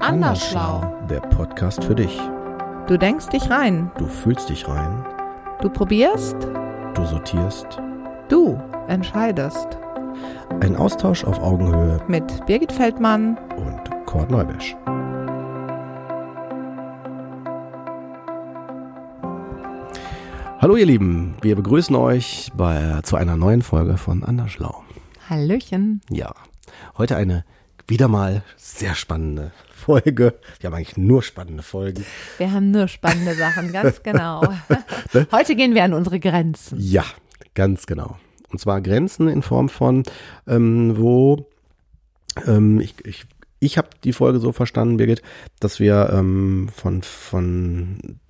Andersschlau. Der Podcast für dich. Du denkst dich rein. Du fühlst dich rein. Du probierst. Du sortierst. Du entscheidest. Ein Austausch auf Augenhöhe Mit Birgit Feldmann. und Kurt Neubesch. Hallo ihr Lieben, wir begrüßen euch bei, zu einer neuen Folge von Andersschlau. Hallöchen. Ja, heute eine wieder mal sehr spannende Folge. Wir haben eigentlich nur spannende Folgen. Wir haben nur spannende Sachen, ganz genau. Heute gehen wir an unsere Grenzen. Ja, ganz genau. Und zwar Grenzen in Form von, ähm, wo ähm, ich, ich, ich habe die Folge so verstanden, Birgit, dass wir ähm, von, von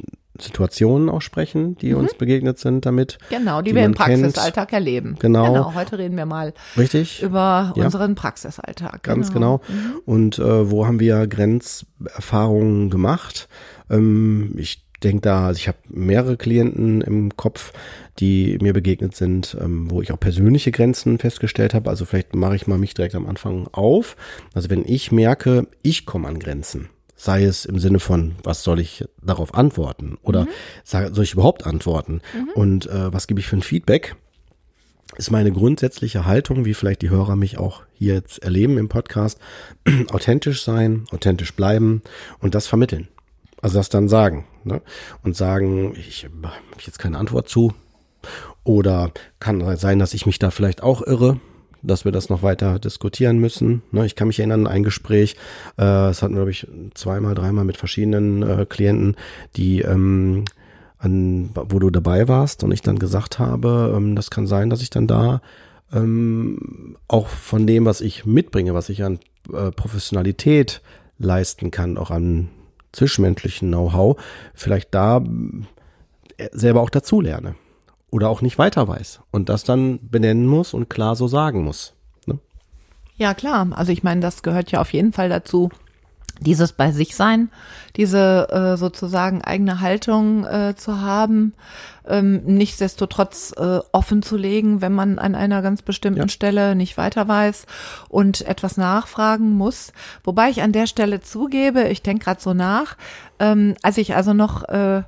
Situationen auch sprechen, die uns begegnet sind damit. Genau, die, Die wir im man kennt. Praxisalltag erleben. Genau. Genau, heute reden wir mal Richtig? über Ja. unseren Praxisalltag. Ganz genau. Und äh, wo haben wir Grenzerfahrungen gemacht? Ähm, ich denke da, also ich habe mehrere Klienten im Kopf, die mir begegnet sind, ähm, wo ich auch persönliche Grenzen festgestellt habe. Also vielleicht mache ich mal mich direkt am Anfang auf. Also wenn ich merke, ich komme an Grenzen, sei es im Sinne von, was soll ich darauf antworten oder sag- soll ich überhaupt antworten und äh, was gebe ich für ein Feedback? ist meine grundsätzliche Haltung, wie vielleicht die Hörer mich auch hier jetzt erleben im Podcast, authentisch sein, authentisch bleiben und das vermitteln. Also das dann sagen. Ne? Und sagen, ich habe jetzt keine Antwort zu. Oder kann sein, dass ich mich da vielleicht auch irre, dass wir das noch weiter diskutieren müssen. Ne? Ich kann mich erinnern an ein Gespräch, äh, das hatten wir, glaube ich, zweimal, dreimal mit verschiedenen äh, Klienten, die ähm, an, wo du dabei warst und ich dann gesagt habe, ähm, das kann sein, dass ich dann da ähm, auch von dem, was ich mitbringe, was ich an äh, Professionalität leisten kann, auch an zwischenmenschlichen Know-how, vielleicht da selber auch dazulerne oder auch nicht weiter weiß und das dann benennen muss und klar so sagen muss. Ne? Ja, klar. Also ich meine, das gehört ja auf jeden Fall dazu, dieses bei sich sein, diese äh, sozusagen eigene Haltung äh, zu haben, ähm, nichtsdestotrotz äh, offen zu legen, wenn man an einer ganz bestimmten Ja. Stelle nicht weiter weiß und etwas nachfragen muss. Wobei ich an der Stelle zugebe, ich denke gerade so nach, ähm, als ich also noch äh,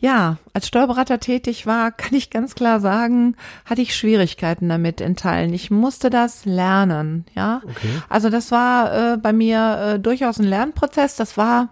ja, als Steuerberater tätig war, kann ich ganz klar sagen, hatte ich Schwierigkeiten damit in Teilen. Ich musste das lernen, ja. Also das war äh, bei mir äh, durchaus ein Lernprozess. Das war,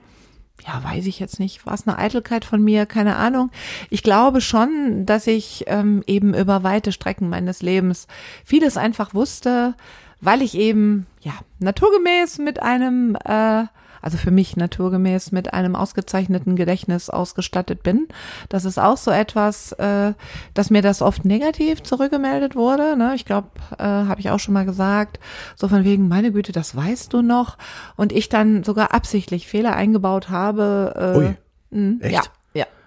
ja, weiß ich jetzt nicht, war es eine Eitelkeit von mir, keine Ahnung. Ich glaube schon, dass ich ähm, eben über weite Strecken meines Lebens vieles einfach wusste, weil ich eben, ja, naturgemäß mit einem äh, also für mich naturgemäß mit einem ausgezeichneten Gedächtnis ausgestattet bin. Das ist auch so etwas, äh, dass mir das oft negativ zurückgemeldet wurde. Ne? Ich glaube, äh, habe ich auch schon mal gesagt, so von wegen, meine Güte, das weißt du noch. Und ich dann sogar absichtlich Fehler eingebaut habe. Äh, Ui. mh, Echt? Ja, ja,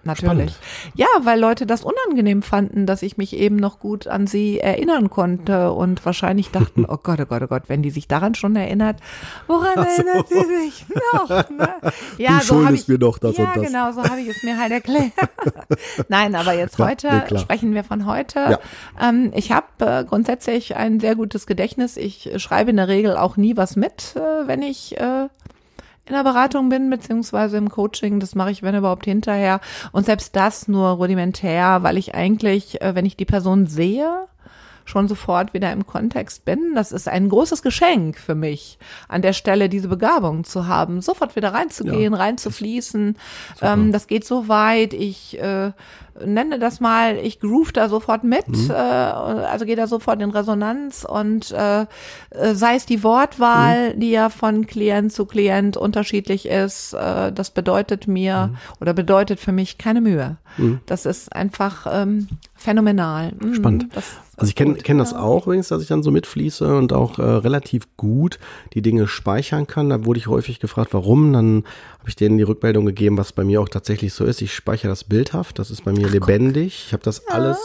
natürlich. Spannend. Ja, weil Leute das unangenehm fanden, dass ich mich eben noch gut an sie erinnern konnte und wahrscheinlich dachten, oh Gott, oh Gott, oh Gott, wenn die sich daran schon erinnert, woran erinnert sie sich noch? Ne? Ja, Du so hab schuldest ich, mir doch das ja, und das. genau, so habe ich es mir halt erklärt. Nein, aber jetzt Ja, heute nee, sprechen wir von heute. Ja. Ähm, ich habe äh, grundsätzlich ein sehr gutes Gedächtnis. Ich schreibe in der Regel auch nie was mit, äh, wenn ich äh, in der Beratung bin, beziehungsweise im Coaching. Das mache ich, wenn überhaupt, hinterher. Und selbst das nur rudimentär, weil ich eigentlich, äh, wenn ich die Person sehe, schon sofort wieder im Kontext bin. Das ist ein großes Geschenk für mich, an der Stelle diese Begabung zu haben, sofort wieder reinzugehen, reinzufließen. Ähm, das geht so weit. Ich äh, nenne das mal, ich groove da sofort mit, äh, also gehe da sofort in Resonanz und äh, äh, sei es die Wortwahl, die ja von Klient zu Klient unterschiedlich ist, äh, das bedeutet mir oder bedeutet für mich keine Mühe. Das ist einfach ähm, phänomenal. Mhm, Spannend. Also ich kenne kenn das ja. auch übrigens, dass ich dann so mitfließe und auch äh, relativ gut die Dinge speichern kann. Da wurde ich häufig gefragt, warum. Dann habe ich denen die Rückmeldung gegeben, was bei mir auch tatsächlich so ist. Ich speichere das bildhaft, das ist bei mir lebendig. Ich habe das alles,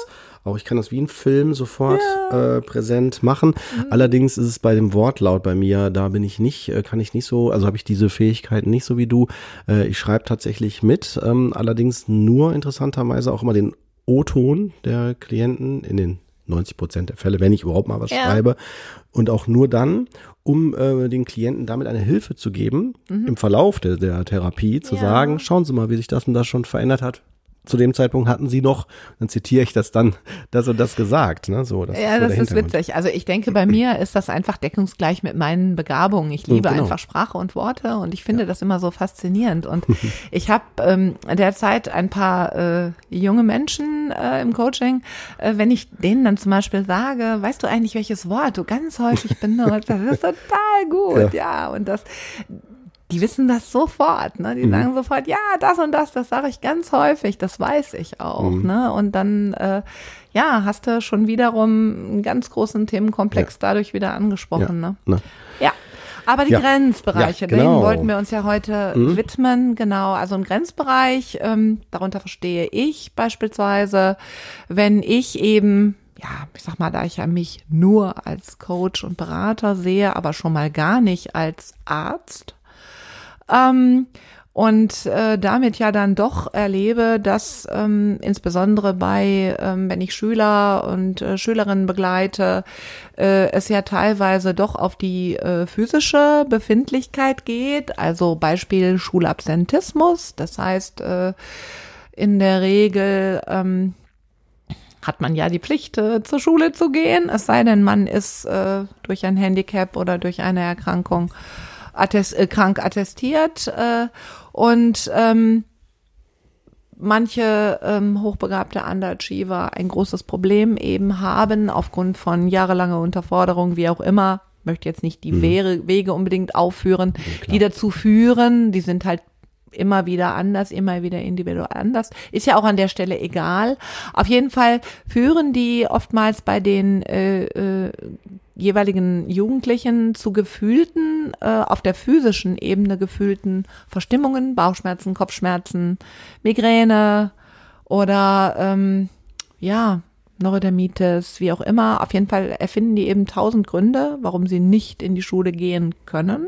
auch ich kann das wie ein Film sofort äh, präsent machen. Mhm. Allerdings ist es bei dem Wortlaut bei mir, da bin ich nicht, äh, kann ich nicht so, also habe ich diese Fähigkeiten nicht so wie du. Äh, ich schreibe tatsächlich mit, ähm, allerdings nur interessanterweise auch immer den O-Ton der Klienten in den 90 Prozent der Fälle, wenn ich überhaupt mal was Ja. schreibe. Und auch nur dann, um äh, den Klienten damit eine Hilfe zu geben, im Verlauf der, der Therapie zu Mhm. Ja. sagen, schauen Sie mal, wie sich das und das schon verändert hat. Zu dem Zeitpunkt hatten Sie noch, dann zitiere ich das dann, das und das gesagt. Ne? So, das Ja, so das ist witzig. Also ich denke, bei mir ist das einfach deckungsgleich mit meinen Begabungen. Ich liebe genau. einfach Sprache und Worte und ich finde das immer so faszinierend. Und ich habe ähm, derzeit ein paar äh, junge Menschen äh, im Coaching, äh, wenn ich denen dann zum Beispiel sage, weißt du eigentlich, welches Wort du ganz häufig benutzt? Das ist total gut, ja. Und das, die wissen das sofort, ne? Die Mhm. sagen sofort, ja, das und das, das sage ich ganz häufig, das weiß ich auch, Mhm. ne? Und dann, äh, ja, hast du schon wiederum einen ganz großen Themenkomplex dadurch wieder angesprochen, ja, ne? ne? Ja. Aber die Ja. Grenzbereiche, Ja, genau. denen wollten wir uns ja heute widmen. Genau, also ein Grenzbereich, ähm, darunter verstehe ich beispielsweise, wenn ich eben, ja, ich sag mal, da ich ja mich nur als Coach und Berater sehe, aber schon mal gar nicht als Arzt, ähm, und äh, damit ja dann doch erlebe, dass ähm, insbesondere bei, ähm, wenn ich Schüler und äh, Schülerinnen begleite, äh, es ja teilweise doch auf die äh, physische Befindlichkeit geht. Also Beispiel Schulabsentismus. Das heißt, äh, in der Regel ähm, hat man ja die Pflicht, äh, zur Schule zu gehen, es sei denn, man ist äh, durch ein Handicap oder durch eine Erkrankung attest, äh, krank attestiert. Äh, und ähm, manche ähm, hochbegabte Underachiever ein großes Problem eben haben aufgrund von jahrelanger Unterforderung, wie auch immer. Möchte jetzt nicht die Wege, Wege unbedingt aufführen, die dazu führen. Die sind halt immer wieder anders, immer wieder individuell anders. Ist ja auch an der Stelle egal. Auf jeden Fall führen die oftmals bei den äh, äh, jeweiligen Jugendlichen zu gefühlten, äh, auf der physischen Ebene gefühlten Verstimmungen, Bauchschmerzen, Kopfschmerzen, Migräne oder ähm, ja, Neurodermitis, wie auch immer. Auf jeden Fall erfinden die eben tausend Gründe, warum sie nicht in die Schule gehen können.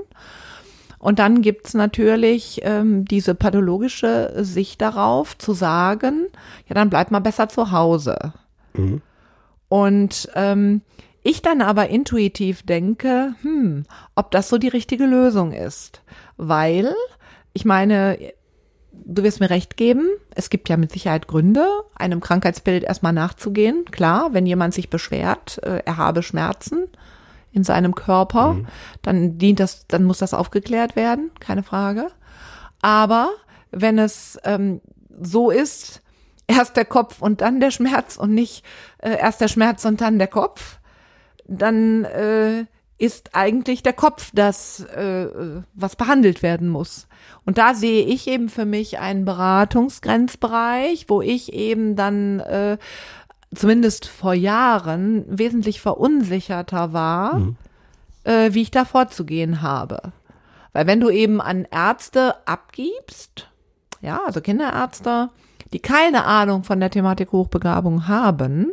Und dann gibt's natürlich ähm, diese pathologische Sicht darauf, zu sagen, ja, dann bleib mal besser zu Hause. Und ähm, ich dann aber intuitiv denke, hm, ob das so die richtige Lösung ist. Weil, ich meine, du wirst mir recht geben, es gibt ja mit Sicherheit Gründe, einem Krankheitsbild erstmal nachzugehen. Klar, wenn jemand sich beschwert, äh, er habe Schmerzen in seinem Körper, dann dient das, dann muss das aufgeklärt werden, keine Frage. Aber wenn es ähm, so ist, erst der Kopf und dann der Schmerz und nicht äh, erst der Schmerz und dann der Kopf, dann äh, ist eigentlich der Kopf das, äh, was behandelt werden muss. Und da sehe ich eben für mich einen Beratungsgrenzbereich, wo ich eben dann äh, zumindest vor Jahren wesentlich verunsicherter war, äh, wie ich da vorzugehen habe. Weil wenn du eben an Ärzte abgibst, ja, also Kinderärzte, die keine Ahnung von der Thematik Hochbegabung haben,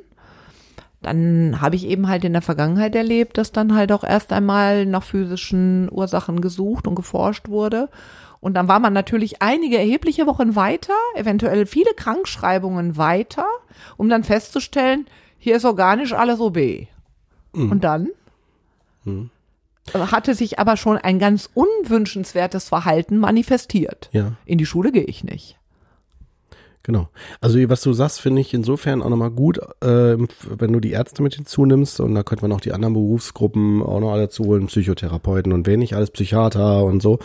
dann habe ich eben halt in der Vergangenheit erlebt, dass dann halt auch erst einmal nach physischen Ursachen gesucht und geforscht wurde. Und dann war man natürlich einige erhebliche Wochen weiter, eventuell viele Krankschreibungen weiter, um dann festzustellen, hier ist organisch alles OB. Und dann hatte sich aber schon ein ganz unwünschenswertes Verhalten manifestiert. Ja. In die Schule gehe ich nicht. Genau. Also was du sagst, finde ich insofern auch nochmal gut, äh, wenn du die Ärzte mit hinzunimmst und da könnte man auch die anderen Berufsgruppen auch noch alle dazu holen, Psychotherapeuten und wen nicht alles Psychiater und so.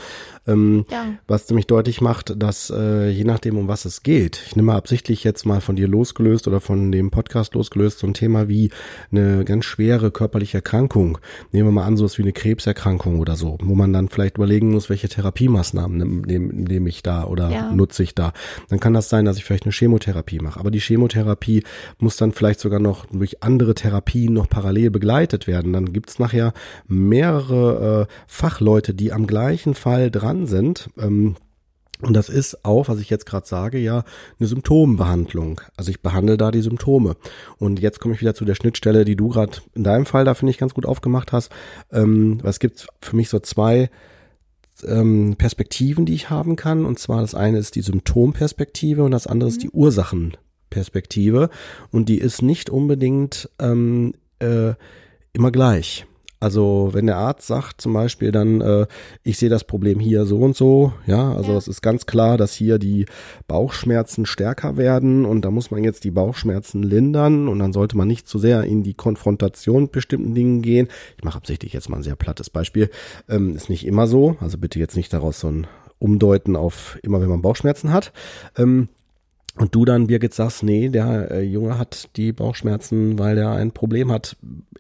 Ähm, Ja. Was nämlich deutlich macht, dass äh, je nachdem, um was es geht, ich nehme mal absichtlich jetzt mal von dir losgelöst oder von dem Podcast losgelöst, so ein Thema wie eine ganz schwere körperliche Erkrankung. Nehmen wir mal an, sowas wie eine Krebserkrankung oder so, wo man dann vielleicht überlegen muss, welche Therapiemaßnahmen nehme nehm, ich da oder Ja. nutze ich da. Dann kann das sein, dass ich vielleicht eine Chemotherapie mache. Aber die Chemotherapie muss dann vielleicht sogar noch durch andere Therapien noch parallel begleitet werden. Dann gibt's nachher mehrere äh, Fachleute, die am gleichen Fall dran sind. Ähm, und das ist auch, was ich jetzt gerade sage, ja eine Symptombehandlung. Also ich behandle da die Symptome. Und jetzt komme ich wieder zu der Schnittstelle, die du gerade in deinem Fall da finde ich ganz gut aufgemacht hast. Ähm, es gibt für mich so zwei ähm, Perspektiven, die ich haben kann. Und zwar das eine ist die Symptomperspektive und das andere ist die Perspektive und die ist nicht unbedingt ähm, äh, immer gleich. Also wenn der Arzt sagt zum Beispiel dann, äh, ich sehe das Problem hier so und so, ja, also ja. es ist ganz klar, dass hier die Bauchschmerzen stärker werden und da muss man jetzt die Bauchschmerzen lindern und dann sollte man nicht zu sehr in die Konfrontation mit bestimmten Dingen gehen. Ich mache absichtlich jetzt mal ein sehr plattes Beispiel. Ähm, ist nicht immer so, also bitte jetzt nicht daraus so ein Umdeuten auf immer, wenn man Bauchschmerzen hat. Ähm, und du dann, Birgit, sagst, nee, der äh, Junge hat die Bauchschmerzen, weil er ein Problem hat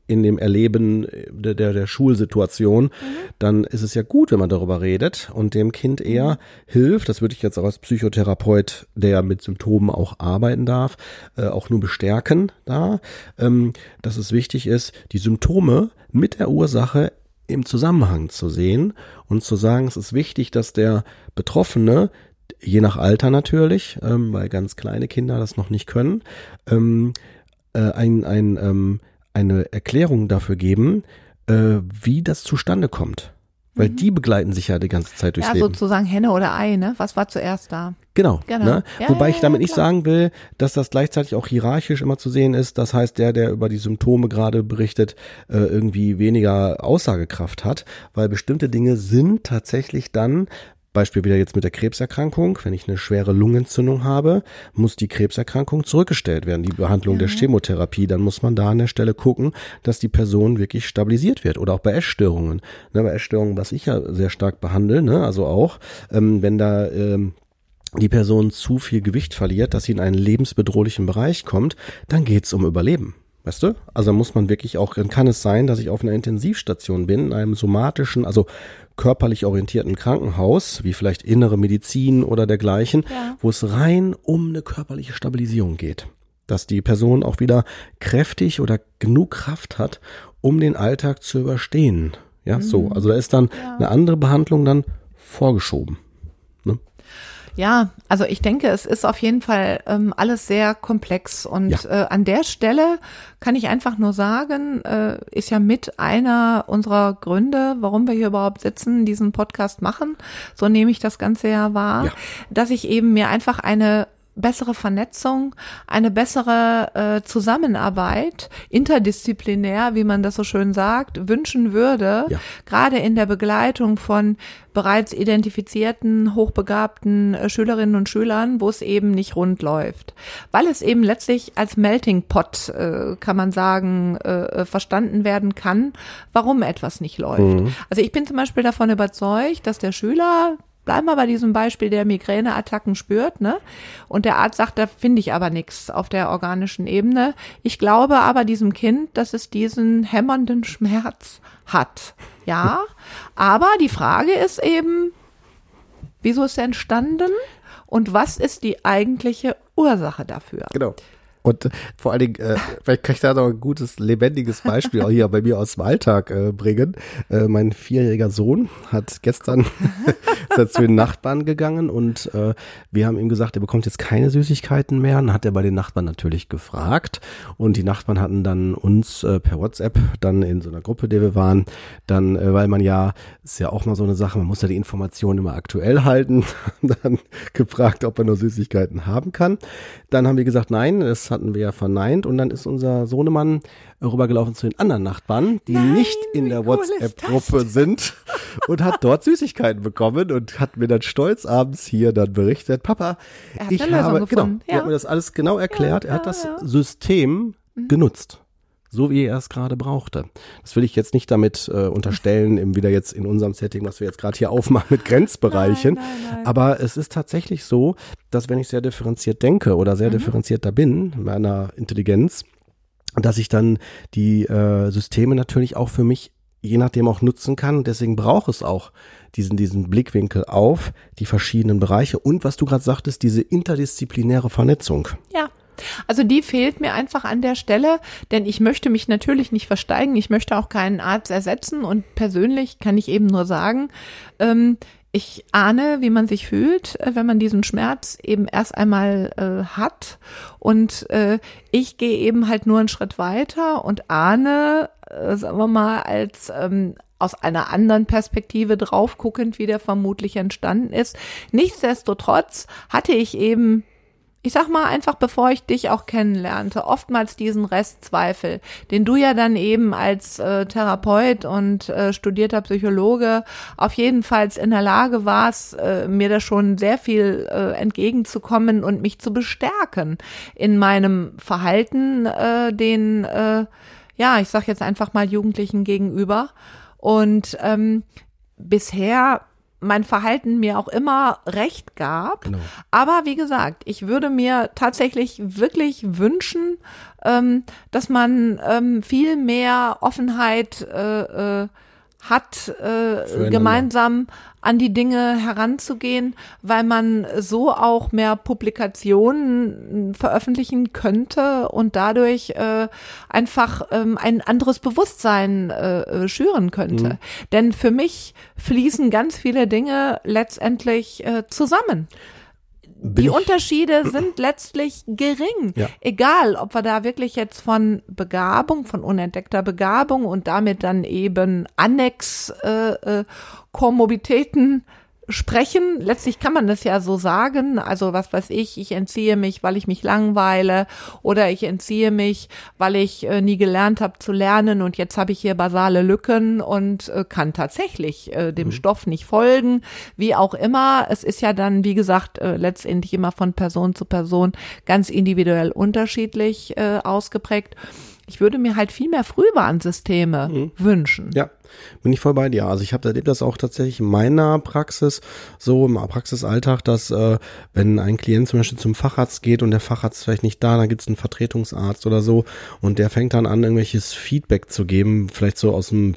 in dem Erleben der, der, der Schulsituation, mhm. dann ist es ja gut, wenn man darüber redet und dem Kind eher mhm. hilft. Das würde ich jetzt auch als Psychotherapeut, der mit Symptomen auch arbeiten darf, äh, auch nur bestärken da, ähm, dass es wichtig ist, die Symptome mit der Ursache im Zusammenhang zu sehen und zu sagen, es ist wichtig, dass der Betroffene je nach Alter natürlich, ähm, weil ganz kleine Kinder das noch nicht können, ähm, äh, ein, ein, ähm, eine Erklärung dafür geben, äh, wie das zustande kommt. Weil mhm. die begleiten sich ja die ganze Zeit durchs ja, Leben. Ja, sozusagen Henne oder Ei, ne? Was war zuerst da? Genau. genau. Ne? Ja, Wobei ja, ich damit nicht sagen will, dass das gleichzeitig auch hierarchisch immer zu sehen ist. Das heißt, der, der über die Symptome gerade berichtet, äh, irgendwie weniger Aussagekraft hat, weil bestimmte Dinge sind tatsächlich dann Beispiel wieder jetzt mit der Krebserkrankung. Wenn ich eine schwere Lungenentzündung habe, muss die Krebserkrankung zurückgestellt werden, die Behandlung ja. der Chemotherapie. Dann muss man da an der Stelle gucken, dass die Person wirklich stabilisiert wird. Oder auch bei Essstörungen. Ne, bei Essstörungen, was ich ja sehr stark behandle, ne, also auch, ähm, wenn da ähm, die Person zu viel Gewicht verliert, dass sie in einen lebensbedrohlichen Bereich kommt, dann geht's um Überleben. Weißt du? Also muss man wirklich auch, dann kann es sein, dass ich auf einer Intensivstation bin, in einem somatischen, also körperlich orientierten Krankenhaus, wie vielleicht innere Medizin oder dergleichen, ja. wo es rein um eine körperliche Stabilisierung geht. Dass die Person auch wieder kräftig oder genug Kraft hat, um den Alltag zu überstehen. Ja, mhm. so. Also da ist dann ja. eine andere Behandlung dann vorgeschoben. Ja, also ich denke, es ist auf jeden Fall ähm, alles sehr komplex und ja. äh, an der Stelle kann ich einfach nur sagen, äh, ist ja mit einer unserer Gründe, warum wir hier überhaupt sitzen, diesen Podcast machen, so nehme ich das Ganze ja wahr, ja. dass ich eben mir einfach eine bessere Vernetzung, eine bessere äh, Zusammenarbeit, interdisziplinär, wie man das so schön sagt, wünschen würde, ja. gerade in der Begleitung von bereits identifizierten, hochbegabten äh, Schülerinnen und Schülern, wo es eben nicht rund läuft. Weil es eben letztlich als Melting Pot, äh, kann man sagen, äh, verstanden werden kann, warum etwas nicht läuft. Mhm. Also ich bin zum Beispiel davon überzeugt, dass der Schüler bleiben wir bei diesem Beispiel, der Migräneattacken spürt, ne? Und der Arzt sagt, da finde ich aber nichts auf der organischen Ebene. Ich glaube aber diesem Kind, dass es diesen hämmernden Schmerz hat. Ja, aber die Frage ist eben, wieso ist er entstanden und was ist die eigentliche Ursache dafür? Genau. Und vor allen Dingen, äh, vielleicht kann ich da noch ein gutes, lebendiges Beispiel auch hier bei mir aus dem Alltag äh, bringen. Äh, mein vierjähriger Sohn hat gestern ist zu den Nachbarn gegangen und äh, wir haben ihm gesagt, er bekommt jetzt keine Süßigkeiten mehr. Dann hat er bei den Nachbarn natürlich gefragt und die Nachbarn hatten dann uns äh, per WhatsApp dann in so einer Gruppe, der wir waren, dann, äh, weil man ja, ist ja auch mal so eine Sache, man muss ja die Informationen immer aktuell halten, dann gefragt, ob er nur Süßigkeiten haben kann. Dann haben wir gesagt, nein, es hatten wir ja verneint und dann ist unser Sohnemann rübergelaufen zu den anderen Nachbarn, die Nein, nicht in der WhatsApp-Gruppe sind und hat dort Süßigkeiten bekommen und hat mir dann stolz abends hier dann berichtet, Papa, ich habe, genau, ja. er hat mir das alles genau erklärt, ja, er hat das ja. System mhm. genutzt so wie er es gerade brauchte. Das will ich jetzt nicht damit äh, unterstellen, im, wieder jetzt in unserem Setting, was wir jetzt gerade hier aufmachen mit Grenzbereichen. Nein, nein, nein. Aber es ist tatsächlich so, dass wenn ich sehr differenziert denke oder sehr mhm. differenzierter bin, meiner Intelligenz, dass ich dann die äh, Systeme natürlich auch für mich je nachdem auch nutzen kann. Deswegen braucht es auch diesen, diesen Blickwinkel auf die verschiedenen Bereiche und was du gerade sagtest, diese interdisziplinäre Vernetzung. Ja. Also die fehlt mir einfach an der Stelle, denn ich möchte mich natürlich nicht versteigen, ich möchte auch keinen Arzt ersetzen und persönlich kann ich eben nur sagen, ähm, ich ahne, wie man sich fühlt, äh, wenn man diesen Schmerz eben erst einmal äh, hat. Und äh, ich gehe eben halt nur einen Schritt weiter und ahne, äh, sagen wir mal, als ähm, aus einer anderen Perspektive drauf guckend, wie der vermutlich entstanden ist. Nichtsdestotrotz hatte ich eben ich sag mal einfach, bevor ich dich auch kennenlernte, oftmals diesen Restzweifel, den du ja dann eben als äh, Therapeut und äh, studierter Psychologe auf jeden Fall in der Lage warst, äh, mir da schon sehr viel äh, entgegenzukommen und mich zu bestärken in meinem Verhalten, äh, den, äh, ja, ich sag jetzt einfach mal Jugendlichen gegenüber. Und ähm, bisher mein Verhalten mir auch immer recht gab. Genau. Aber wie gesagt, ich würde mir tatsächlich wirklich wünschen, ähm, dass man ähm, viel mehr Offenheit äh, äh, hat, äh, gemeinsam an die Dinge heranzugehen, weil man so auch mehr Publikationen veröffentlichen könnte und dadurch äh, einfach ähm, ein anderes Bewusstsein äh, äh schüren könnte. Mhm. Denn für mich fließen ganz viele Dinge letztendlich äh, zusammen die Unterschiede sind letztlich gering. Ja. Egal, ob wir da wirklich jetzt von Begabung, von unentdeckter Begabung und damit dann eben Annex äh, äh, Komorbitäten sprechen. Letztlich kann man das ja so sagen. Also was weiß ich, ich entziehe mich, weil ich mich langweile oder ich entziehe mich, weil ich äh, nie gelernt habe zu lernen und jetzt habe ich hier basale Lücken und äh, kann tatsächlich äh, dem mhm. Stoff nicht folgen. Wie auch immer, es ist ja dann, wie gesagt, äh, letztendlich immer von Person zu Person ganz individuell unterschiedlich äh, ausgeprägt. Ich würde mir halt viel mehr Frühwarnsysteme mhm. wünschen. Ja, bin ich voll bei dir. Also ich habe erlebt das auch tatsächlich in meiner Praxis, so im Praxisalltag, dass äh, wenn ein Klient zum Beispiel zum Facharzt geht und der Facharzt ist vielleicht nicht da, dann gibt es einen Vertretungsarzt oder so und der fängt dann an, irgendwelches Feedback zu geben, vielleicht so aus dem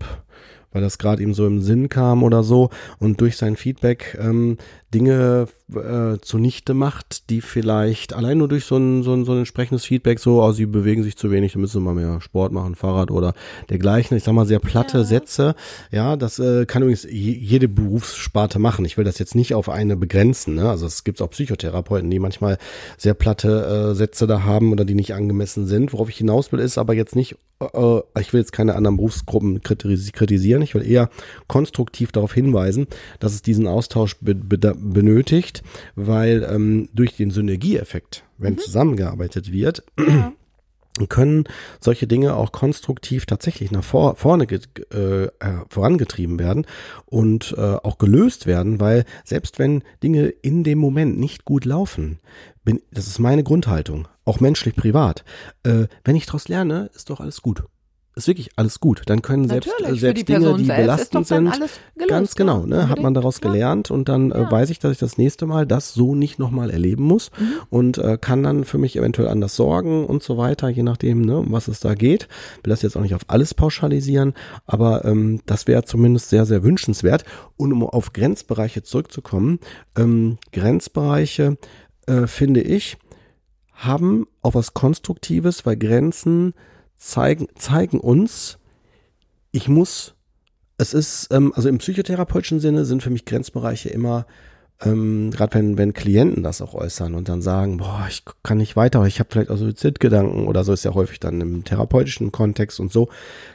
weil das gerade ihm so im Sinn kam oder so und durch sein Feedback ähm, Dinge äh, zunichte macht, die vielleicht allein nur durch so ein, so ein, so ein entsprechendes Feedback so, oh, sie bewegen sich zu wenig, da müssen sie mal mehr Sport machen, Fahrrad oder dergleichen. Ich sag mal sehr platte ja. Sätze. Ja, das äh, kann übrigens jede Berufssparte machen. Ich will das jetzt nicht auf eine begrenzen. Ne? Also es gibt auch Psychotherapeuten, die manchmal sehr platte äh, Sätze da haben oder die nicht angemessen sind. Worauf ich hinaus will, ist aber jetzt nicht, äh, ich will jetzt keine anderen Berufsgruppen kritisieren. Ich will eher konstruktiv darauf hinweisen, dass es diesen Austausch be benötigt, weil ähm, durch den Synergieeffekt, wenn mhm. zusammengearbeitet wird, ja. können solche Dinge auch konstruktiv tatsächlich nach vor, vorne äh, vorangetrieben werden und äh, auch gelöst werden, weil selbst wenn Dinge in dem Moment nicht gut laufen, bin, das ist meine Grundhaltung, auch menschlich privat, äh, wenn ich daraus lerne, ist doch alles gut ist wirklich alles gut. Dann können selbst, äh, selbst Dinge, die belastend sind, ganz genau, ne, hat man daraus ja. gelernt und dann äh, ja. äh, weiß ich, dass ich das nächste Mal das so nicht nochmal erleben muss mhm. und äh, kann dann für mich eventuell anders sorgen und so weiter, je nachdem, ne, um was es da geht. Will das jetzt auch nicht auf alles pauschalisieren, aber ähm, das wäre zumindest sehr, sehr wünschenswert. Und um auf Grenzbereiche zurückzukommen, ähm, Grenzbereiche, äh, finde ich, haben auch was Konstruktives, weil Grenzen zeigen, zeigen uns, ich muss, es ist, ähm, also im psychotherapeutischen Sinne sind für mich Grenzbereiche immer ähm, gerade wenn, wenn Klienten das auch äußern und dann sagen, boah, ich kann nicht weiter, ich habe vielleicht auch Suizidgedanken oder so ist ja häufig dann im therapeutischen Kontext und so,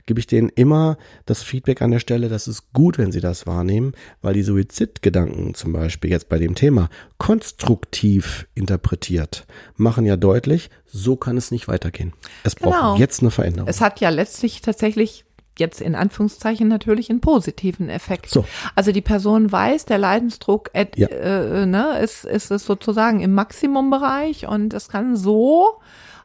gebe ich denen immer das Feedback an der Stelle, das ist gut, wenn sie das wahrnehmen, weil die Suizidgedanken zum Beispiel jetzt bei dem Thema konstruktiv interpretiert, machen ja deutlich, so kann es nicht weitergehen. Es braucht genau. jetzt eine Veränderung. Es hat ja letztlich tatsächlich jetzt in Anführungszeichen natürlich einen positiven Effekt. So. Also die Person weiß, der Leidensdruck äh, ja. äh, ne, ist, ist, ist sozusagen im Maximumbereich und es kann so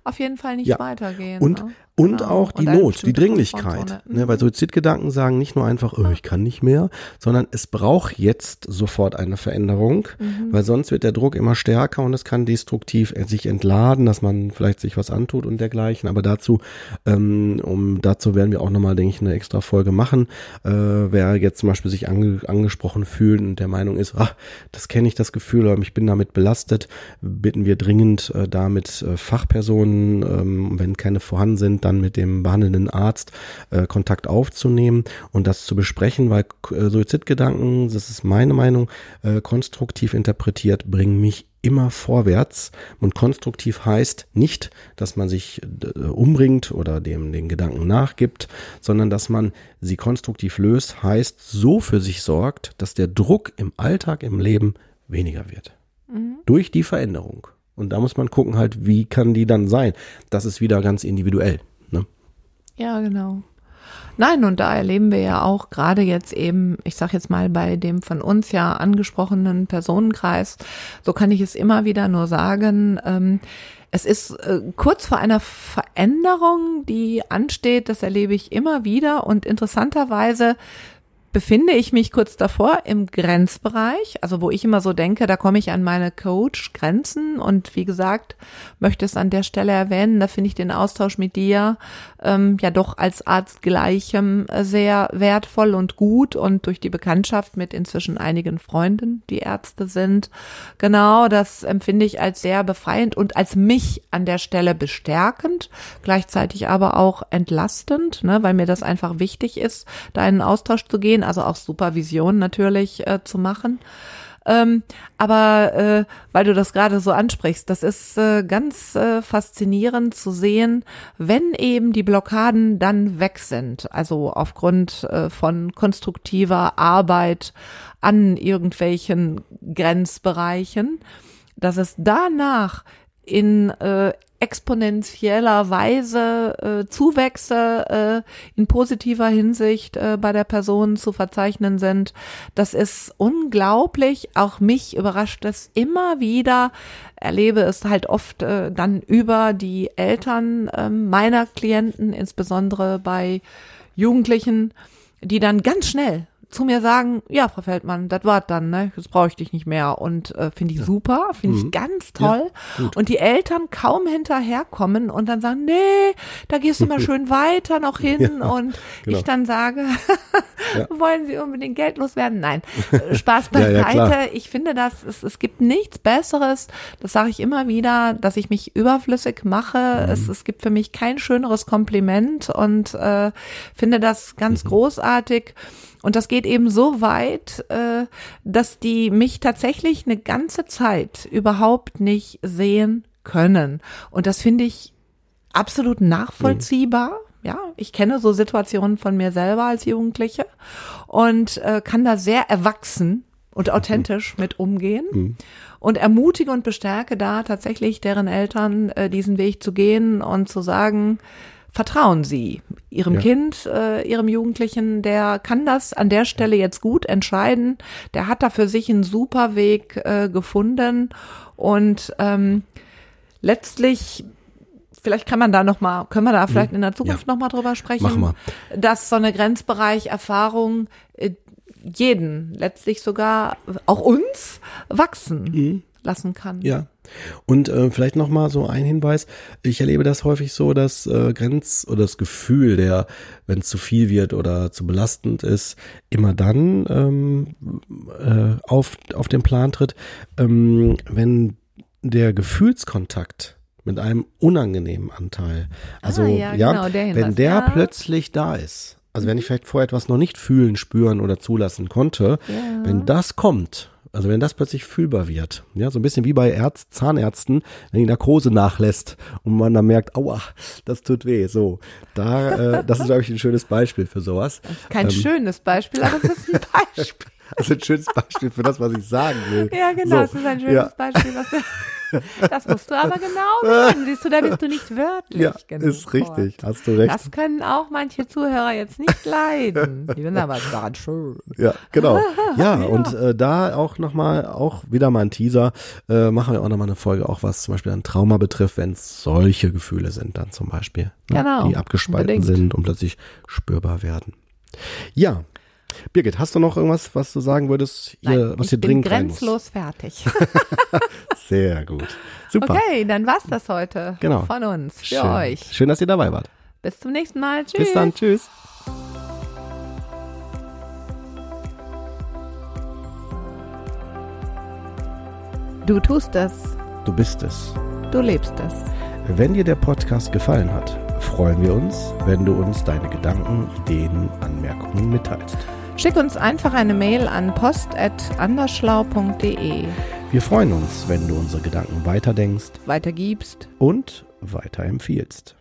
auf jeden Fall nicht ja. weitergehen. Und ne? Und genau. auch die und Not, die Dringlichkeit. Ne, weil Suizidgedanken sagen nicht nur einfach, oh, ich kann nicht mehr, sondern es braucht jetzt sofort eine Veränderung, mhm. weil sonst wird der Druck immer stärker und es kann destruktiv sich entladen, dass man vielleicht sich was antut und dergleichen. Aber dazu, ähm, um dazu werden wir auch nochmal, denke ich, eine extra Folge machen. Äh, wer jetzt zum Beispiel sich ange angesprochen fühlt und der Meinung ist, ach, das kenne ich das Gefühl, ich bin damit belastet, bitten wir dringend äh, da mit äh, Fachpersonen, ähm, wenn keine vorhanden sind, dann mit dem behandelnden Arzt äh, Kontakt aufzunehmen und das zu besprechen, weil äh, Suizidgedanken, das ist meine Meinung, äh, konstruktiv interpretiert, bringen mich immer vorwärts. Und konstruktiv heißt nicht, dass man sich äh, umbringt oder dem den Gedanken nachgibt, sondern dass man sie konstruktiv löst, heißt so für sich sorgt, dass der Druck im Alltag, im Leben weniger wird. Mhm. Durch die Veränderung. Und da muss man gucken halt, wie kann die dann sein? Das ist wieder ganz individuell. Ne? Ja, genau. Nein, und da erleben wir ja auch gerade jetzt eben, ich sag jetzt mal bei dem von uns ja angesprochenen Personenkreis, so kann ich es immer wieder nur sagen, ähm, es ist äh, kurz vor einer Veränderung, die ansteht, das erlebe ich immer wieder und interessanterweise befinde ich mich kurz davor im Grenzbereich, also wo ich immer so denke, da komme ich an meine Coach-Grenzen und wie gesagt, möchte es an der Stelle erwähnen, da finde ich den Austausch mit dir ähm, ja doch als Arzt gleichem äh, sehr wertvoll und gut und durch die Bekanntschaft mit inzwischen einigen Freunden, die Ärzte sind, genau, das empfinde ich als sehr befreiend und als mich an der Stelle bestärkend, gleichzeitig aber auch entlastend, ne, weil mir das einfach wichtig ist, da in einen Austausch zu gehen also auch Supervision natürlich äh, zu machen. Ähm, aber äh, weil du das gerade so ansprichst, das ist äh, ganz äh, faszinierend zu sehen, wenn eben die Blockaden dann weg sind, also aufgrund äh, von konstruktiver Arbeit an irgendwelchen Grenzbereichen, dass es danach in äh, exponentieller Weise äh, Zuwächse äh, in positiver Hinsicht äh, bei der Person zu verzeichnen sind. Das ist unglaublich. Auch mich überrascht es immer wieder. Erlebe es halt oft äh, dann über die Eltern äh, meiner Klienten, insbesondere bei Jugendlichen, die dann ganz schnell zu mir sagen, ja, Frau Feldmann, das war dann, ne? Das brauche ich dich nicht mehr. Und äh, finde ich ja. super, finde mhm. ich ganz toll. Ja, und die Eltern kaum hinterherkommen und dann sagen, nee, da gehst du mal schön weiter noch hin. Ja, und genau. ich dann sage, wollen Sie unbedingt geldlos werden? Nein, äh, Spaß beiseite. ich finde, dass es, es gibt nichts Besseres, das sage ich immer wieder, dass ich mich überflüssig mache. Mhm. Es, es gibt für mich kein schöneres Kompliment und äh, finde das ganz mhm. großartig. Und das geht eben so weit, äh, dass die mich tatsächlich eine ganze Zeit überhaupt nicht sehen können. Und das finde ich absolut nachvollziehbar. Mhm. Ja, ich kenne so Situationen von mir selber als Jugendliche und äh, kann da sehr erwachsen und authentisch mit umgehen mhm. und ermutige und bestärke da tatsächlich deren Eltern, äh, diesen Weg zu gehen und zu sagen, vertrauen Sie Ihrem ja. Kind, äh, Ihrem Jugendlichen, der kann das an der Stelle jetzt gut entscheiden. Der hat da für sich einen super Weg äh, gefunden und ähm, letztlich vielleicht kann man da noch mal, können wir da vielleicht in der Zukunft ja. noch mal drüber sprechen, Mach mal. dass so eine Grenzbereich-Erfahrung äh, jeden, letztlich sogar auch uns wachsen mhm. lassen kann. Ja, und äh, vielleicht noch mal so ein Hinweis: Ich erlebe das häufig so, dass äh, Grenz oder das Gefühl, der, wenn es zu viel wird oder zu belastend ist, immer dann ähm, äh, auf auf den Plan tritt, ähm, wenn der Gefühlskontakt mit einem unangenehmen Anteil, also ah, ja, ja genau, der wenn der ja. plötzlich da ist. Also wenn ich vielleicht vorher etwas noch nicht fühlen, spüren oder zulassen konnte, ja. wenn das kommt, also wenn das plötzlich fühlbar wird, ja, so ein bisschen wie bei Ärzt, Zahnärzten, wenn die Narkose nachlässt und man dann merkt, aua, das tut weh, so. Da, äh, das ist, glaube ich, ein schönes Beispiel für sowas. Kein ähm, schönes Beispiel, aber es ist ein Beispiel. Also ein schönes Beispiel für das, was ich sagen will. Ja, genau, es ist ein schönes ja. Beispiel. Was das musst du aber genau wissen. Siehst du, da bist du nicht wörtlich ja, genug. Ist richtig, hast du recht. Das können auch manche Zuhörer jetzt nicht leiden. Die sind aber daran schön. Ja, genau. Ja, ja. und äh, da auch nochmal, auch wieder mal ein Teaser, äh, machen wir auch nochmal eine Folge, auch was zum Beispiel ein Trauma betrifft, wenn es solche Gefühle sind dann zum Beispiel. Ne, genau. Die abgespalten unbedingt. sind und plötzlich spürbar werden. Ja, Birgit, hast du noch irgendwas, was du sagen würdest, hier, Nein, was hier dringend rein muss? grenzlos fertig. Sehr gut. Super. Okay, dann war's das heute. Genau. Von uns, für Schön. euch. Schön, dass ihr dabei wart. Bis zum nächsten Mal. Tschüss. Bis dann. Tschüss. Du tust es. Du bist es. Du lebst es. Wenn dir der Podcast gefallen hat, freuen wir uns, wenn du uns deine Gedanken, Ideen, Anmerkungen mitteilst. Schick uns einfach eine Mail an post.anderschlau.de. Wir freuen uns, wenn du unsere Gedanken weiterdenkst, weitergibst und weiterempfiehlst.